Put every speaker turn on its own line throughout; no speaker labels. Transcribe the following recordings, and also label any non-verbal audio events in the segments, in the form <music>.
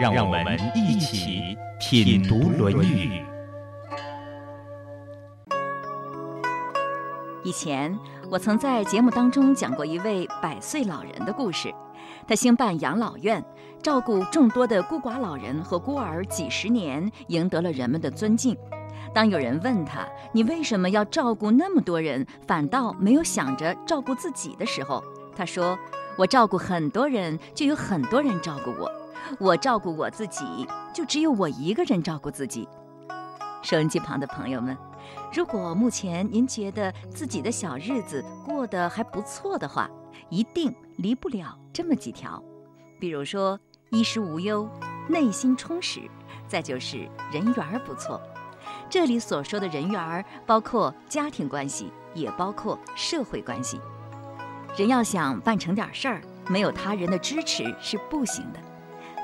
让我们一起品读《论语》。
以前我曾在节目当中讲过一位百岁老人的故事，他兴办养老院，照顾众多的孤寡老人和孤儿几十年，赢得了人们的尊敬。当有人问他：“你为什么要照顾那么多人，反倒没有想着照顾自己的时候？”他说：“我照顾很多人，就有很多人照顾我。”我照顾我自己，就只有我一个人照顾自己。收音机旁的朋友们，如果目前您觉得自己的小日子过得还不错的话，一定离不了这么几条。比如说，衣食无忧，内心充实，再就是人缘儿不错。这里所说的人缘儿，包括家庭关系，也包括社会关系。人要想办成点事儿，没有他人的支持是不行的。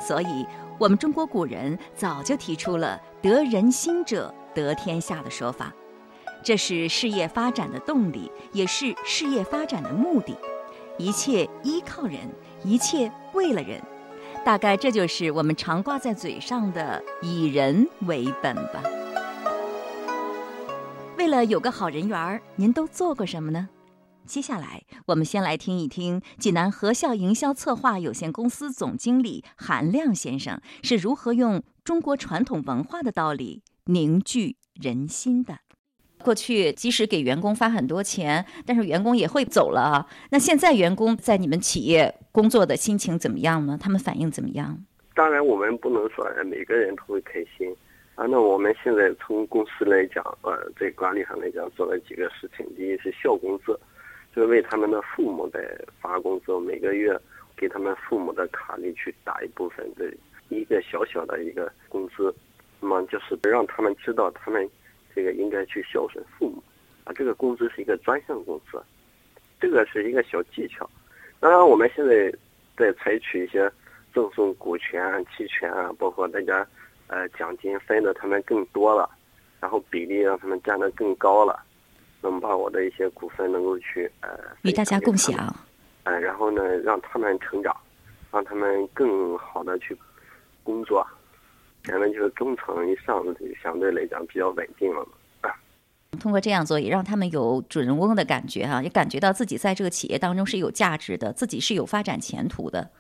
所以，我们中国古人早就提出了“得人心者得天下”的说法，这是事业发展的动力，也是事业发展的目的。一切依靠人，一切为了人，大概这就是我们常挂在嘴上的“以人为本”吧。为了有个好人缘儿，您都做过什么呢？接下来，我们先来听一听济南和校营销策划有限公司总经理韩亮先生是如何用中国传统文化的道理凝聚人心的。过去即使给员工发很多钱，但是员工也会走了啊。那现在员工在你们企业工作的心情怎么样呢？他们反应怎么样？
当然，我们不能说每个人都会开心啊。那我们现在从公司来讲，呃，在管理上来讲，做了几个事情。第一是孝公司。是为他们的父母在发工资，每个月给他们父母的卡里去打一部分的一个小小的一个工资，那么就是让他们知道他们这个应该去孝顺父母，啊，这个工资是一个专项工资，这个是一个小技巧。当然，我们现在在采取一些赠送股权啊、期权啊，包括大家呃奖金分的他们更多了，然后比例让他们占得更高了。能把我的一些股份能够去呃
与大家共享，
呃，然后呢，让他们成长，让他们更好的去工作，现在就是中层以上的相对来讲比较稳定了嘛。
通过这样做，也让他们有主人翁的感觉哈，也感觉到自己在这个企业当中是有价值的，自己是有发展前途的。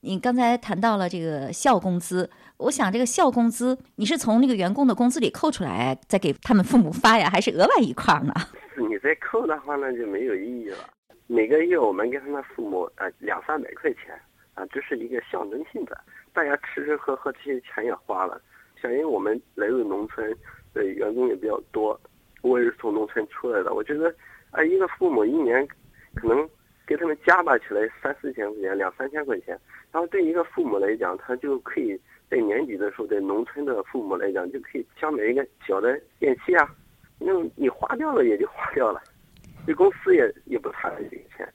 你刚才谈到了这个校工资。我想这个校工资，你是从那个员工的工资里扣出来，再给他们父母发呀，还是额外一块呢？<laughs>
你再扣的话，那就没有意义了。每个月我们给他们父母呃两三百块钱啊，这是一个象征性的，大家吃吃喝喝这些钱也花了。像因为我们来自农村，的员工也比较多，我也是从农村出来的。我觉得啊，一个父母一年可能给他们加吧起来三四千块钱，两三千块钱，然后对一个父母来讲，他就可以。在年底的时候，在农村的父母来讲，就可以想买一个小的电器啊，那你花掉了也就花掉了，对公司也也不差这个钱。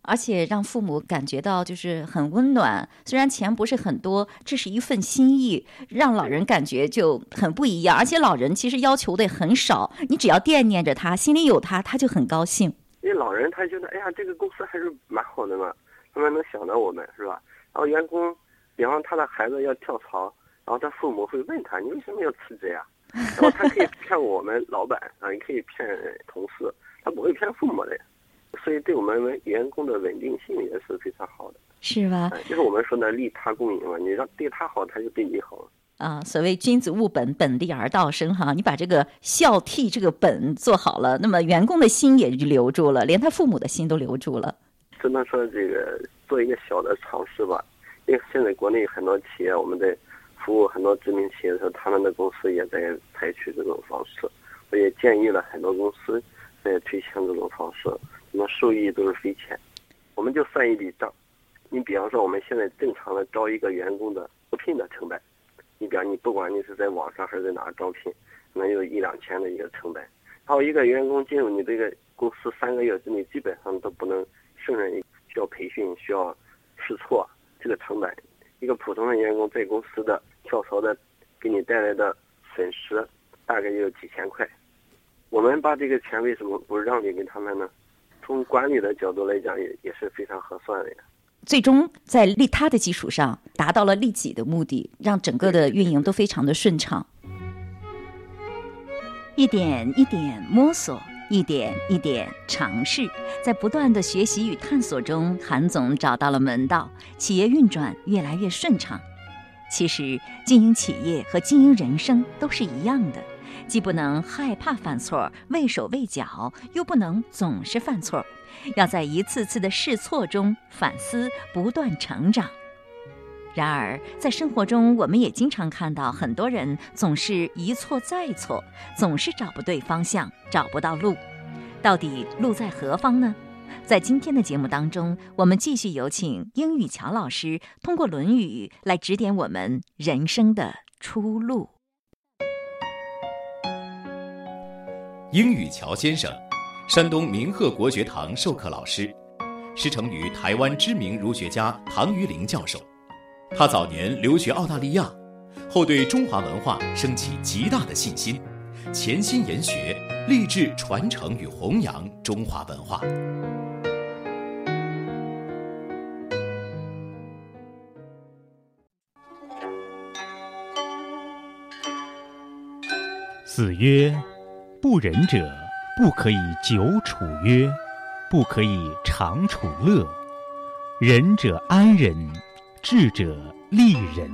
而且让父母感觉到就是很温暖，虽然钱不是很多，这是一份心意，让老人感觉就很不一样。而且老人其实要求的很少，你只要惦念着他，心里有他，他就很高兴。
因为老人他觉得，哎呀，这个公司还是蛮好的嘛，他们能想到我们是吧？然后员工。比方他的孩子要跳槽，然后他父母会问他：“你为什么要辞职呀？” <laughs> 然后他可以骗我们老板啊，也可以骗同事，他不会骗父母的。所以对我们员工的稳定性也是非常好的，
是吧？
就是我们说的利他共赢嘛，你让对他好，他就对你好。
啊，所谓君子务本，本立而道生哈。你把这个孝悌这个本做好了，那么员工的心也就留住了，连他父母的心都留住了。
只能说这个做一个小的尝试吧。因为现在国内很多企业，我们在服务很多知名企业的时候，他们的公司也在采取这种方式。我也建议了很多公司在推行这种方式，那么收益都是匪浅。我们就算一笔账，你比方说我们现在正常的招一个员工的招聘的成本，你比方你不管你是在网上还是在哪儿招聘，能有一两千的一个成本。还有一个员工进入你这个公司三个月之内，基本上都不能胜任，需要培训，需要试错，这个成本，一个普通的员工在公司的跳槽的，给你带来的损失大概也有几千块。我们把这个钱为什么不让利给他们呢？从管理的角度来讲，也也是非常合算的呀。
最终在利他的基础上，达到了利己的目的，让整个的运营都非常的顺畅。一点一点摸索，一点一点尝试，在不断的学习与探索中，韩总找到了门道，企业运转越来越顺畅。其实，经营企业和经营人生都是一样的。既不能害怕犯错、畏手畏脚，又不能总是犯错，要在一次次的试错中反思，不断成长。然而，在生活中，我们也经常看到很多人总是一错再错，总是找不对方向，找不到路。到底路在何方呢？在今天的节目当中，我们继续有请英语乔老师通过《论语》来指点我们人生的出路。
英语乔先生，山东明鹤国学堂授课老师，师承于台湾知名儒学家唐于龄教授。他早年留学澳大利亚，后对中华文化升起极大的信心，潜心研学，立志传承与弘扬中华文化。
子曰。不仁者，不可以久处约，不可以长处乐。仁者安仁，智者利人。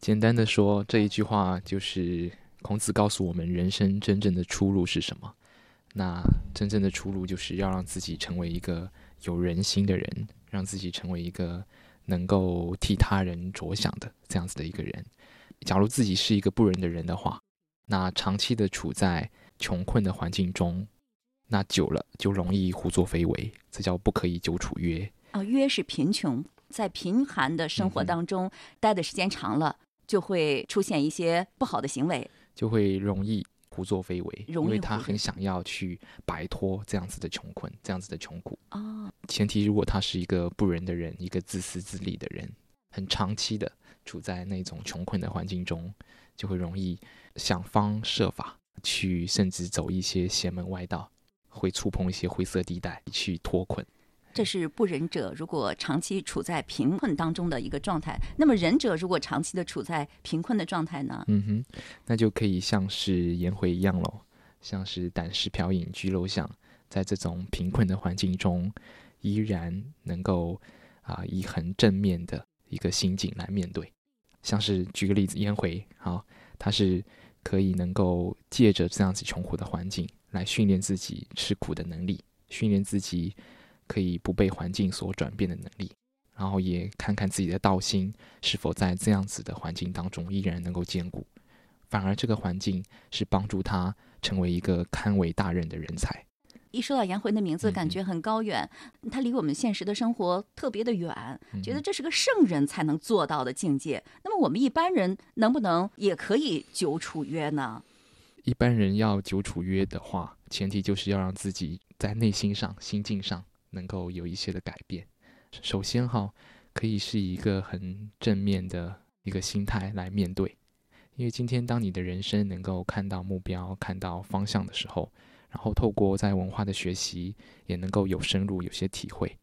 简单的说，这一句话就是孔子告诉我们，人生真正的出路是什么？那真正的出路就是要让自己成为一个有人心的人，让自己成为一个能够替他人着想的这样子的一个人。假如自己是一个不仁的人的话，那长期的处在穷困的环境中，那久了就容易胡作非为，这叫不可以久处约。
哦，约是贫穷，在贫寒的生活当中待的时间长了，就会出现一些不好的行为，
就会容易胡作非为，
因
为他很想要去摆脱这样子的穷困，这样子的穷苦。
哦，
前提如果他是一个不仁的人，一个自私自利的人，很长期的。处在那种穷困的环境中，就会容易想方设法去，甚至走一些邪门歪道，会触碰一些灰色地带去脱困。
这是不仁者如果长期处在贫困当中的一个状态。那么仁者如果长期的处在贫困的状态呢？
嗯哼，那就可以像是颜回一样喽，像是胆识飘影居陋巷，在这种贫困的环境中，依然能够啊以很正面的一个心境来面对。像是举个例子，颜回，好，他是可以能够借着这样子穷苦的环境来训练自己吃苦的能力，训练自己可以不被环境所转变的能力，然后也看看自己的道心是否在这样子的环境当中依然能够坚固，反而这个环境是帮助他成为一个堪为大任的人才。
一说到颜回的名字，感觉很高远，他离我们现实的生活特别的远，觉得这是个圣人才能做到的境界。那么我们一般人能不能也可以久处约呢？
一般人要久处约的话，前提就是要让自己在内心上、心境上能够有一些的改变。首先哈，可以是一个很正面的一个心态来面对，因为今天当你的人生能够看到目标、看到方向的时候。然后透过在文化的学习，也能够有深入有些体会，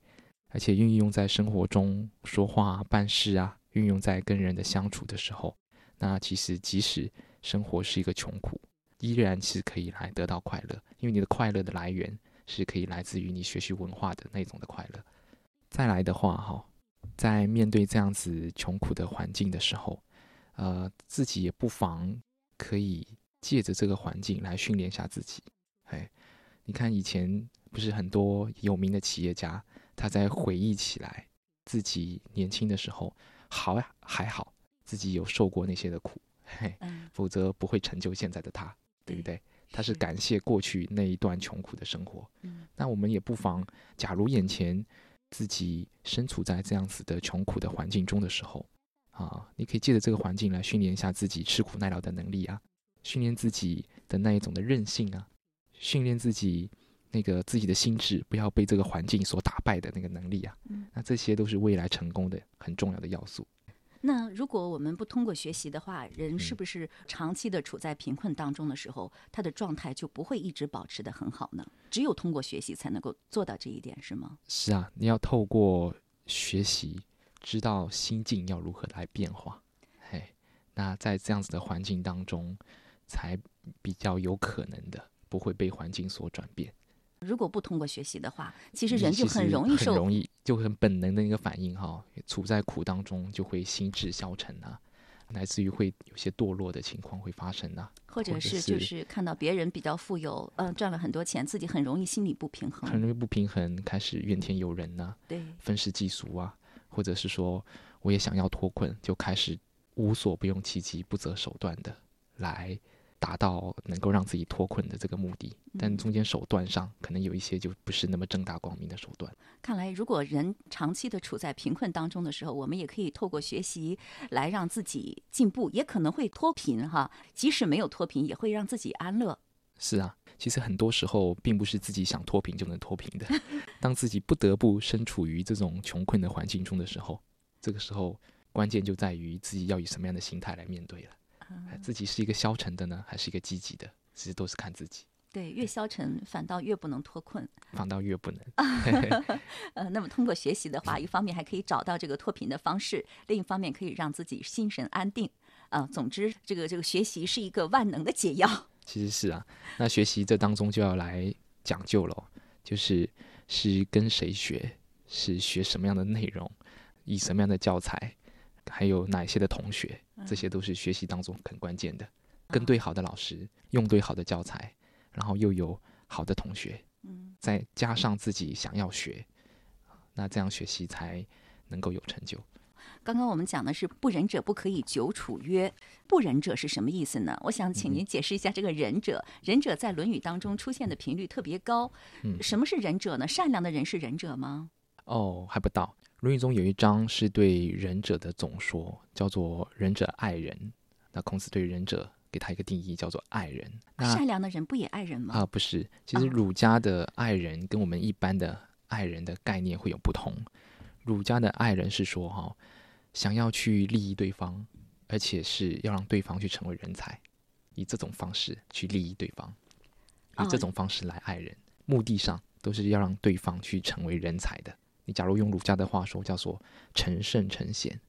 而且运用在生活中说话办事啊，运用在跟人的相处的时候，那其实即使生活是一个穷苦，依然是可以来得到快乐，因为你的快乐的来源是可以来自于你学习文化的那种的快乐。再来的话，哈，在面对这样子穷苦的环境的时候，呃，自己也不妨可以借着这个环境来训练一下自己。哎，你看以前不是很多有名的企业家，他在回忆起来自己年轻的时候，好呀还好，自己有受过那些的苦，嘿，否则不会成就现在的他，对不对？他是感谢过去那一段穷苦的生活。嗯，那我们也不妨，假如眼前自己身处在这样子的穷苦的环境中的时候，啊，你可以借着这个环境来训练一下自己吃苦耐劳的能力啊，训练自己的那一种的韧性啊，训练自己那个自己的心智不要被这个环境所打败的那个能力啊。
嗯
那这些都是未来成功的很重要的要素。
那如果我们不通过学习的话，人
嗯
是不是长期的处在贫困当中的时候，他的状态就不会一直保持的很好呢？只有通过学习才能够做到这一点，是吗？
是啊，你要透过学习，知道心境要如何来变化。嘿，那在这样子的环境当中，才比较有可能的不会被环境所转变。
如果不通过学习的话，其实人就很容易受
很容易就很本能的一个反应哈，处在苦当中就会心智消沉啊，来自于会有些堕落的情况会发生啊，或者
是就是是看到别人比较富有，嗯、赚了很多钱，自己很容易心理不平衡。
很容易不平衡，开始怨天尤人呐、
对，
愤世嫉俗啊，或者是说我也想要脱困，就开始无所不用其极、不择手段的来达到能够让自己脱困的这个目的。但中间手段上可能有一些就不是那么正大光明的手段。
看来如果人长期的处在贫困当中的时候，我们也可以透过学习来让自己进步，也可能会脱贫哈。即使没有脱贫，也会让自己安乐。
是啊，其实很多时候并不是自己想脱贫就能脱贫的。<laughs> 当自己不得不身处于这种穷困的环境中的时候，这个时候关键就在于自己要以什么样的心态来面对了。哎自己是一个消沉的呢，还是一个积极的？其实都是看自己，
对，越消沉反倒越不能脱困。
反倒越不能。<laughs> <laughs>
呃，那么通过学习的话，一方面还可以找到这个脱贫的方式，另一方面可以让自己心神安定。啊、总之，这个这个学习是一个万能的解药。<laughs>
其实是啊，那学习这当中就要来讲究了，就是是跟谁学，是学什么样的内容，以什么样的教材，还有哪些的同学，这些都是学习当中很关键的。跟对好的老师，用对好的教材，然后又有好的同学，
嗯，
再加上自己想要学，那这样学习才能够有成就。
刚刚我们讲的是不仁者不可以久处约，不仁者是什么意思呢？我想请您解释一下这个仁者。仁者在《论语》当中出现的频率特别高。
嗯
什么是仁者呢？善良的人是仁者吗？
哦，还不到。《论语》中有一章是对仁者的总说，叫做“仁者爱人”。那孔子对仁者给他一个定义，叫做爱人。那
善良的人不也爱人吗？
啊，不是，其实
啊
儒家的爱人跟我们一般的爱人的概念会有不同。儒家的爱人是说哈、想要去利益对方，而且是要让对方去成为人才，以这种方式去利益对方，以这
哦
种方式来爱人，目的上都是要让对方去成为人才的。你假如用儒家的话说，叫做成圣成贤。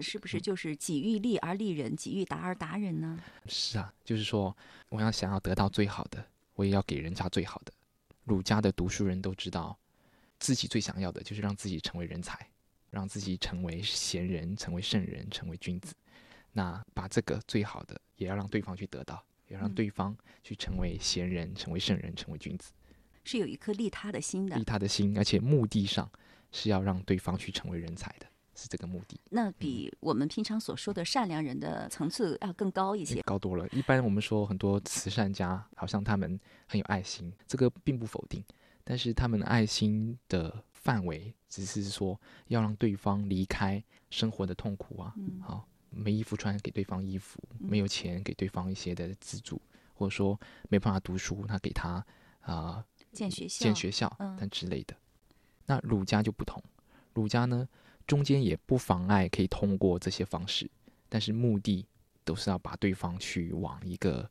是不是就是己欲立而立人，己欲达而达人呢？<laughs>
是啊，就是说，我要想要得到最好的，我也要给人家最好的。儒家的读书人都知道，自己最想要的就是让自己成为人才，让自己成为贤人、成为圣人、成为君子。那把这个最好的，也要让对方去得到，也要让
嗯
对方去成为贤人、成为圣人、成为君子，
是有一颗利他的心的
利。他的心，而且目的上是要让对方去成为人才的，是这个目的。
那比我们平常所说的善良人的层次要更高一些。
高多了。一般我们说很多慈善家，好像他们很有爱心，这个并不否定，但是他们的爱心的范围只是说要让对方离开生活的痛苦啊，
嗯
好，没衣服穿给对方衣服，没有钱给对方一些的资助，或者说没办法读书，那给他啊、
建学校，
建学校
嗯
但之类的。那儒家就不同，儒家呢中间也不妨碍可以通过这些方式，但是目的都是要把对方去往一个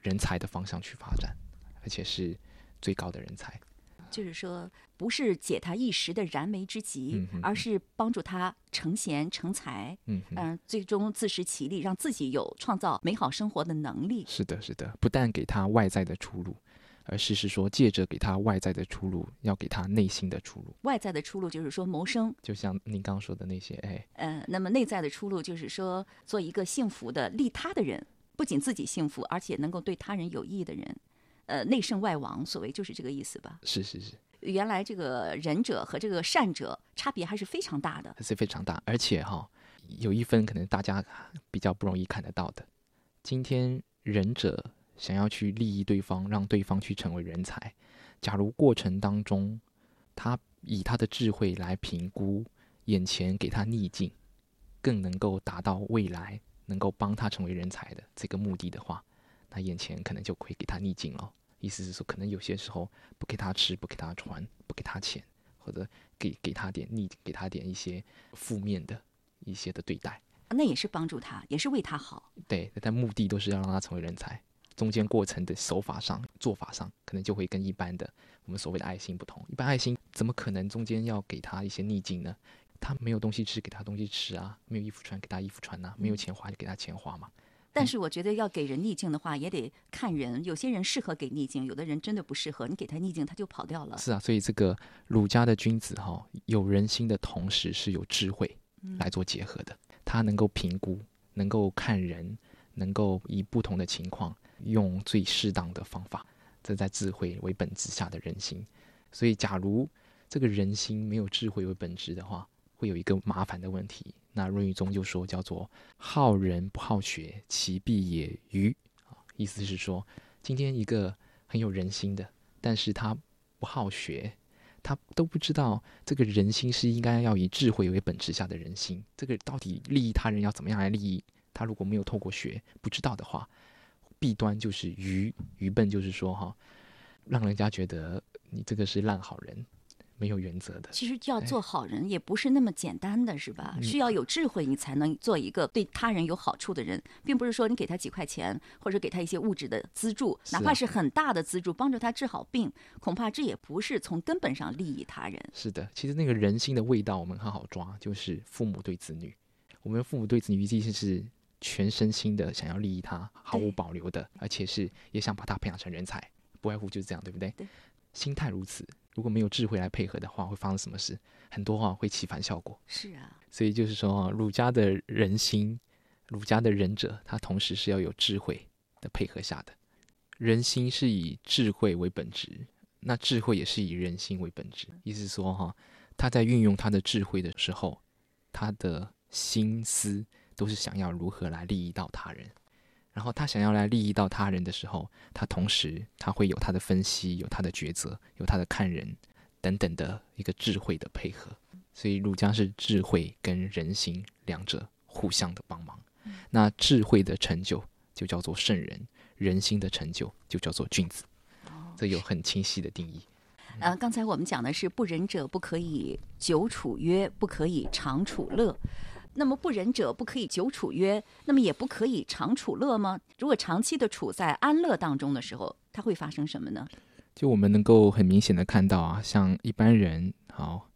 人才的方向去发展，而且是最高的人才。
就是说，不是解他一时的燃眉之急，
嗯哼
而是帮助他成贤成才，
嗯、
最终自食其力，让自己有创造美好生活的能力。
是的，是的，不但给他外在的出路，而是是说借着给他外在的出路，要给他内心的出路。
外在的出路就是说谋生，
就像您刚刚说的那些，哎，
呃，那么内在的出路就是说做一个幸福的利他的人，不仅自己幸福，而且能够对他人有益的人。呃，内圣外王，所谓就是这个意思吧。
是是是，
原来这个仁者和这个善者差别还是非常大的。
还是非常大，而且哈、有一分可能大家比较不容易看得到的。今天仁者想要去利益对方，让对方去成为人才，假如过程当中他以他的智慧来评估眼前给他逆境，更能够达到未来能够帮他成为人才的这个目的的话，那眼前可能就会给他逆境了。意思是说，可能有些时候不给他吃，不给他穿，不给他钱，或者给给他点逆，给他点一些负面的一些的对待。
那也是帮助他，也是为他好。
对，但目的都是要让他成为人才。中间过程的手法上、做法上，可能就会跟一般的我们所谓的爱心不同。一般爱心怎么可能中间要给他一些逆境呢？他没有东西吃，给他东西吃啊；没有衣服穿，给他衣服穿呐；没有钱花，就给他钱花嘛。
但是我觉得要给人逆境的话，也得看人。有些人适合给逆境，有的人真的不适合。你给他逆境，他就跑掉了。
是啊，所以这个儒家的君子哈，有人心的同时是有智慧来做结合的。他能够评估，能够看人，能够以不同的情况用最适当的方法，这在智慧为本质下的人心。所以，假如这个人心没有智慧为本质的话，会有一个麻烦的问题。那《论语》中就说叫做“好人不好学，其必也愚”。啊，意思是说，今天一个很有人心的，但是他不好学。他都不知道这个人心是应该要以智慧为本质下的人心，这个到底利益他人要怎么样来利益？他如果没有透过学不知道的话，弊端就是愚愚笨，就是说哈，让人家觉得你这个是烂好人。没有原则的，
其实要做好人也不是那么简单的是吧？需要有智慧，你才能做一个对他人有好处的人，并不是说你给他几块钱或者给他一些物质的资助，哪怕是很大的资助，帮助他治好病，恐怕这也不是从根本上利益他人。
是的，其实那个人心的味道，我们很好抓，就是父母对子女，我们父母对子女其实是全身心的想要利益他，毫无保留的，而且是也想把他培养成人才，不外乎就是这样，对不对？
对，
心态如此。如果没有智慧来配合的话，会发生什么事？很多话会起反效果。
是啊，
所以就是说，儒家的人心，儒家的仁者，他同时是要有智慧的配合下的。人心是以智慧为本质，那智慧也是以人心为本质。意思说，哈，他在运用他的智慧的时候，他的心思都是想要如何来利益到他人。然后他想要来利益到他人的时候，他同时他会有他的分析，有他的抉择，有他的看人等等的一个智慧的配合。所以儒家是智慧跟人心两者互相的帮忙。那智慧的成就就叫做圣人，人心的成就就叫做君子。这有很清晰的定义。
呃，刚才我们讲的是不仁者不可以久处约，不可以长处乐。那么不仁者不可以久处约，那么也不可以长处乐吗？如果长期的处在安乐当中的时候，它会发生什么呢？
就我们能够很明显的看到啊，像一般人，好，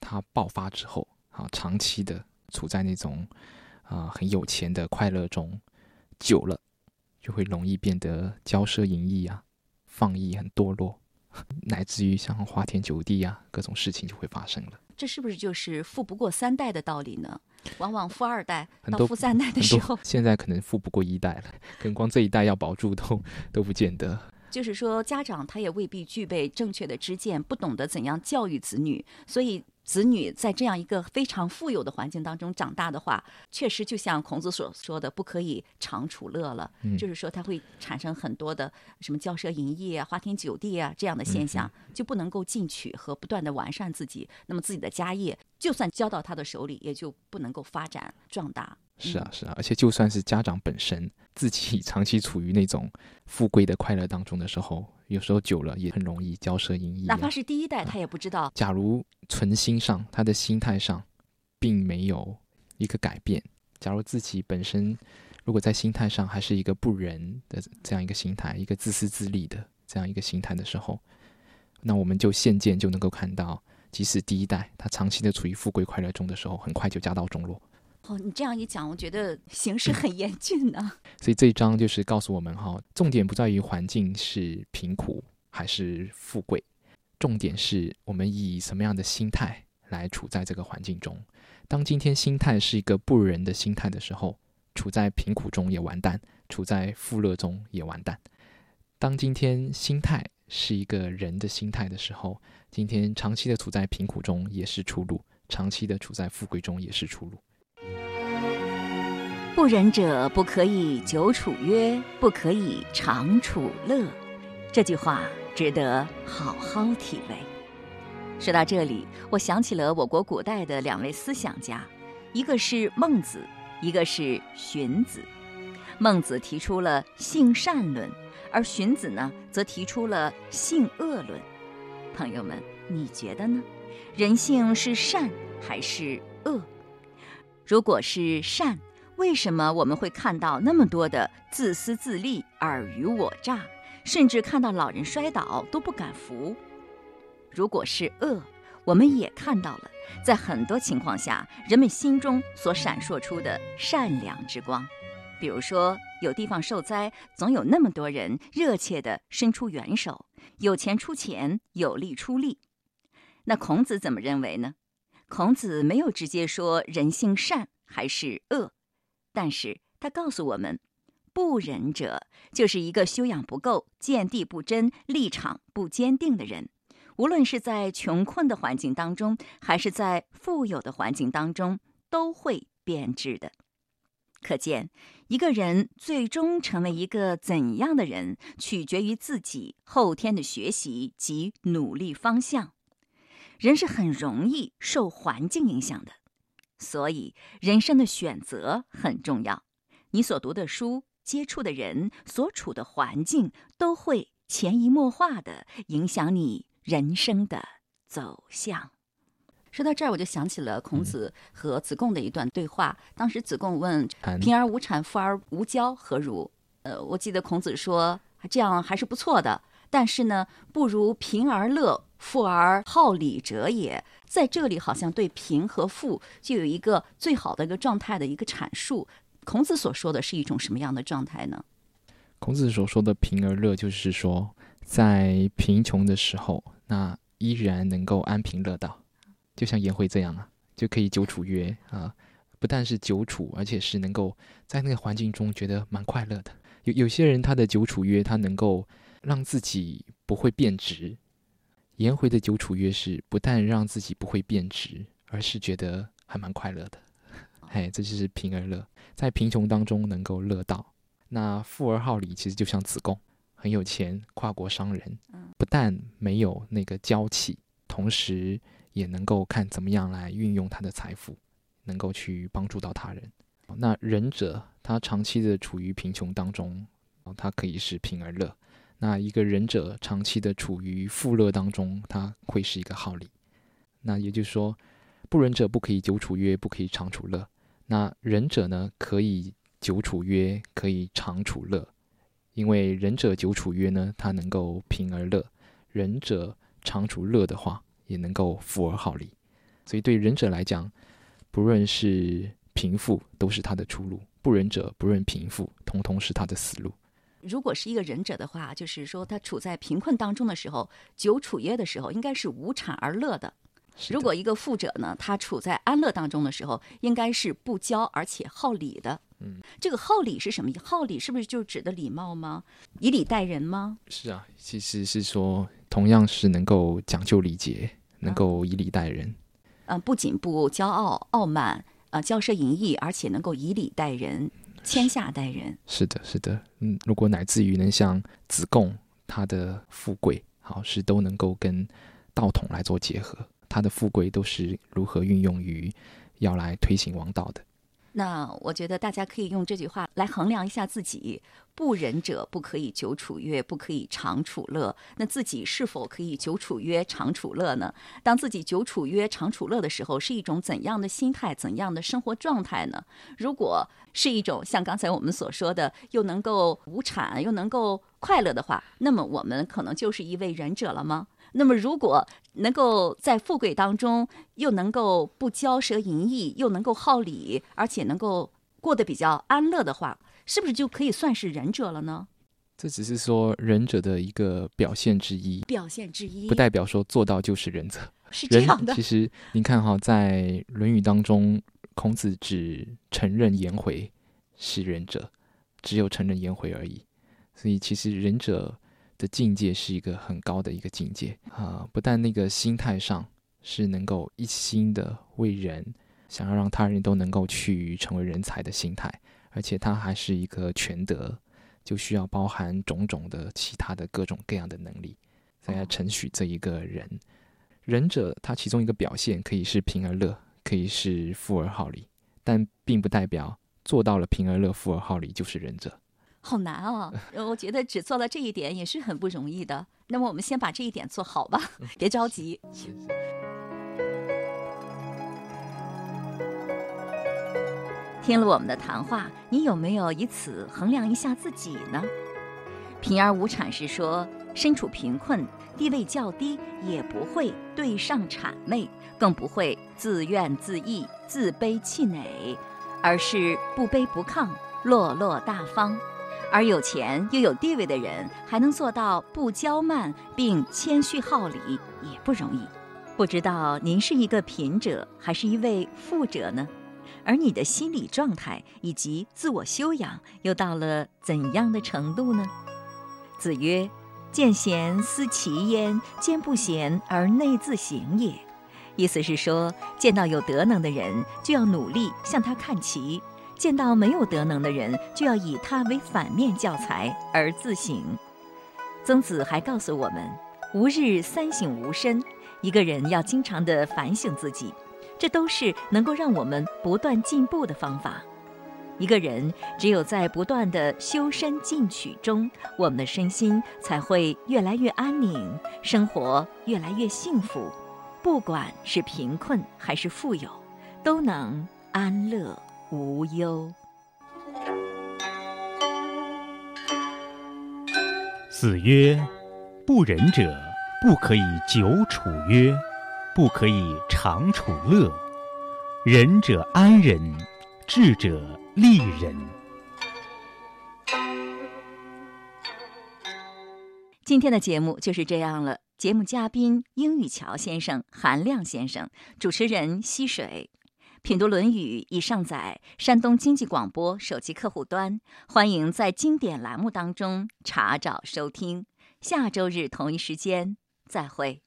他爆发之后，好，长期的处在那种啊很有钱的快乐中，久了就会容易变得骄奢淫逸啊，放逸很堕落，<laughs> 乃至于像花天酒地啊，各种事情就会发生了。
这是不是就是富不过三代的道理呢？往往富二代到富三代的时候，
现在可能富不过一代了，<laughs> 可能光这一代要保住都都不见得。
就是说，家长他也未必具备正确的知见，不懂得怎样教育子女，所以。子女在这样一个非常富有的环境当中长大的话，确实就像孔子所说的，不可以长处乐了。就是说，他会产生很多的什么骄奢淫逸啊、花天酒地啊这样的现象，就不能够进取和不断的完善自己。那么自己的家业，就算交到他的手里，也就不能够发展壮大。
是啊，是啊，而且就算是家长本身自己 <laughs> 长期处于那种富贵的快乐当中的时候，有时候久了也很容易骄奢淫逸。
哪怕是第一代，他也不知道。
假如存心上，他的心态上并没有一个改变。假如自己本身如果在心态上还是一个不仁的这样一个心态，一个自私自利的这样一个心态的时候，那我们就现见就能够看到，即使第一代他长期的处于富贵快乐中的时候，很快就家道中落。
哦，你这样一讲，我觉得形势很严峻呢。<laughs>
所以这一章就是告诉我们哈，重点不在于环境是贫苦还是富贵，重点是我们以什么样的心态来处在这个环境中。当今天心态是一个不仁的心态的时候，处在贫苦中也完蛋，处在富乐中也完蛋。当今天心态是一个人的心态的时候，今天长期的处在贫苦中也是出路，长期的处在富贵中也是出路。
不仁者不可以久处约，不可以长处乐。这句话值得好好体味。说到这里，我想起了我国古代的两位思想家，一个是孟子，一个是荀子。孟子提出了性善论，而荀子呢，则提出了性恶论。朋友们，你觉得呢？人性是善还是恶？如果是善，为什么我们会看到那么多的自私自利、尔虞我诈，甚至看到老人摔倒都不敢扶？如果是恶，我们也看到了，在很多情况下，人们心中所闪烁出的善良之光。比如说，有地方受灾，总有那么多人热切地伸出援手，有钱出钱，有力出力。那孔子怎么认为呢？孔子没有直接说人性善还是恶，但是他告诉我们，不仁者就是一个修养不够、见地不真、立场不坚定的人。无论是在穷困的环境当中，还是在富有的环境当中，都会变质的。可见，一个人最终成为一个怎样的人，取决于自己后天的学习及努力方向。人是很容易受环境影响的，所以人生的选择很重要。你所读的书、接触的人、所处的环境，都会潜移默化的影响你。人生的走向。说到这儿，我就想起了孔子和子贡的一段对话。当时子贡问：“贫而无产，富而无骄，何如？”呃，我记得孔子说：“这样还是不错的，但是呢，不如贫而乐，富而好礼者也。”在这里，好像对贫和富就有一个最好的一个状态的一个阐述。孔子所说的是一种什么样的状态呢？
孔子所说的贫而乐，就是说在贫穷的时候。那依然能够安贫乐道，就像颜回这样啊，就可以久处约啊，不但是久处，而且是能够在那个环境中觉得蛮快乐的。有有些人他的久处约，他能够让自己不会变直。颜回的久处约是不但让自己不会变直，而是觉得还蛮快乐的。哎，这就是贫而乐，在贫穷当中能够乐道。那富而好礼，其实就像子贡。很有钱，跨国商人，不但没有那个娇气，同时也能够看怎么样来运用他的财富，能够去帮助到他人。那仁者，他长期的处于贫穷当中，他可以是贫而乐；那一个仁者长期的处于富乐当中，他会是一个好礼。那也就是说，不仁者不可以久处约，不可以长处乐。那仁者呢，可以久处约，可以长处乐。因为仁者久处约呢，他能够贫而乐；仁者长处乐的话，也能够富而好礼。所以对仁者来讲，不论是贫富，都是他的出路；不仁者，不论贫富，通通是他的死路。
如果是一个仁者的话，就是说他处在贫困当中的时候，久处约的时候，应该是无产而乐的。如果一个富者呢，他处在安乐当中的时候，应该是不骄而且好礼的。嗯，这个好礼是什么？好礼是不是就指的礼貌吗？以礼待人吗？
是啊，其实是说同样是能够讲究礼节，能够以礼待人。
嗯，不仅不骄傲傲慢，呃，骄奢淫逸，而且能够以礼待人，天下待人。
是的，是的。嗯，如果乃至于能像子贡，他的富贵好是都能够跟道统来做结合。他的富贵都是如何运用于要来推行王道的？
那我觉得大家可以用这句话来衡量一下自己：不仁者不可以久处约，不可以长处乐。那自己是否可以久处约、长处乐呢？当自己久处约、长处乐的时候，是一种怎样的心态、怎样的生活状态呢？如果是一种像刚才我们所说的，又能够无产又能够快乐的话，那么我们可能就是一位仁者了吗？那么，如果能够在富贵当中，又能够不骄奢淫逸，又能够好礼，而且能够过得比较安乐的话，是不是就可以算是仁者了呢？
这只是说仁者的一个表现之一，
表现之一，
不代表说做到就是仁者。<laughs>
是这样的。
其实您看哈，在《论语》当中，孔子只承认颜回是仁者，只有承认颜回而已。所以，其实仁者。的境界是一个很高的一个境界啊！不但那个心态上是能够一心的为人，想要让他人都能够去成为人才的心态，而且他还是一个全德，就需要包含种种的其他的各种各样的能力，才来承许这一个人。仁者他其中一个表现可以是贫而乐，可以是富而好礼，但并不代表做到了贫而乐、富而好礼就是仁者。
好难哦，我觉得只做到这一点也是很不容易的。那么我们先把这一点做好吧，别着急。听了我们的谈话，你有没有以此衡量一下自己呢？贫而无谄是说，身处贫困、地位较低，也不会对上谄媚，更不会自怨自艾、自卑气馁，而是不卑不亢、落落大方。而有钱又有地位的人，还能做到不骄慢并谦虚好礼，也不容易。不知道您是一个贫者，还是一位富者呢？而你的心理状态以及自我修养，又到了怎样的程度呢？子曰：“见贤思齐焉，见不贤而内自省也。”意思是说，见到有德能的人，就要努力向他看齐。见到没有德能的人，就要以他为反面教材而自省。曾子还告诉我们：“吾日三省吾身。”一个人要经常的反省自己，这都是能够让我们不断进步的方法。一个人只有在不断的修身进取中，我们的身心才会越来越安宁，生活越来越幸福。不管是贫困还是富有，都能安乐。无忧。
子曰：“不仁者，不可以久处约，不可以长处乐。仁者安人，智者利人。”
今天的节目就是这样了。节目嘉宾：英语桥先生、韩亮先生，主持人：溪水。品读《论语》已上载山东经济广播手机客户端，欢迎在经典栏目当中查找收听。下周日同一时间再会。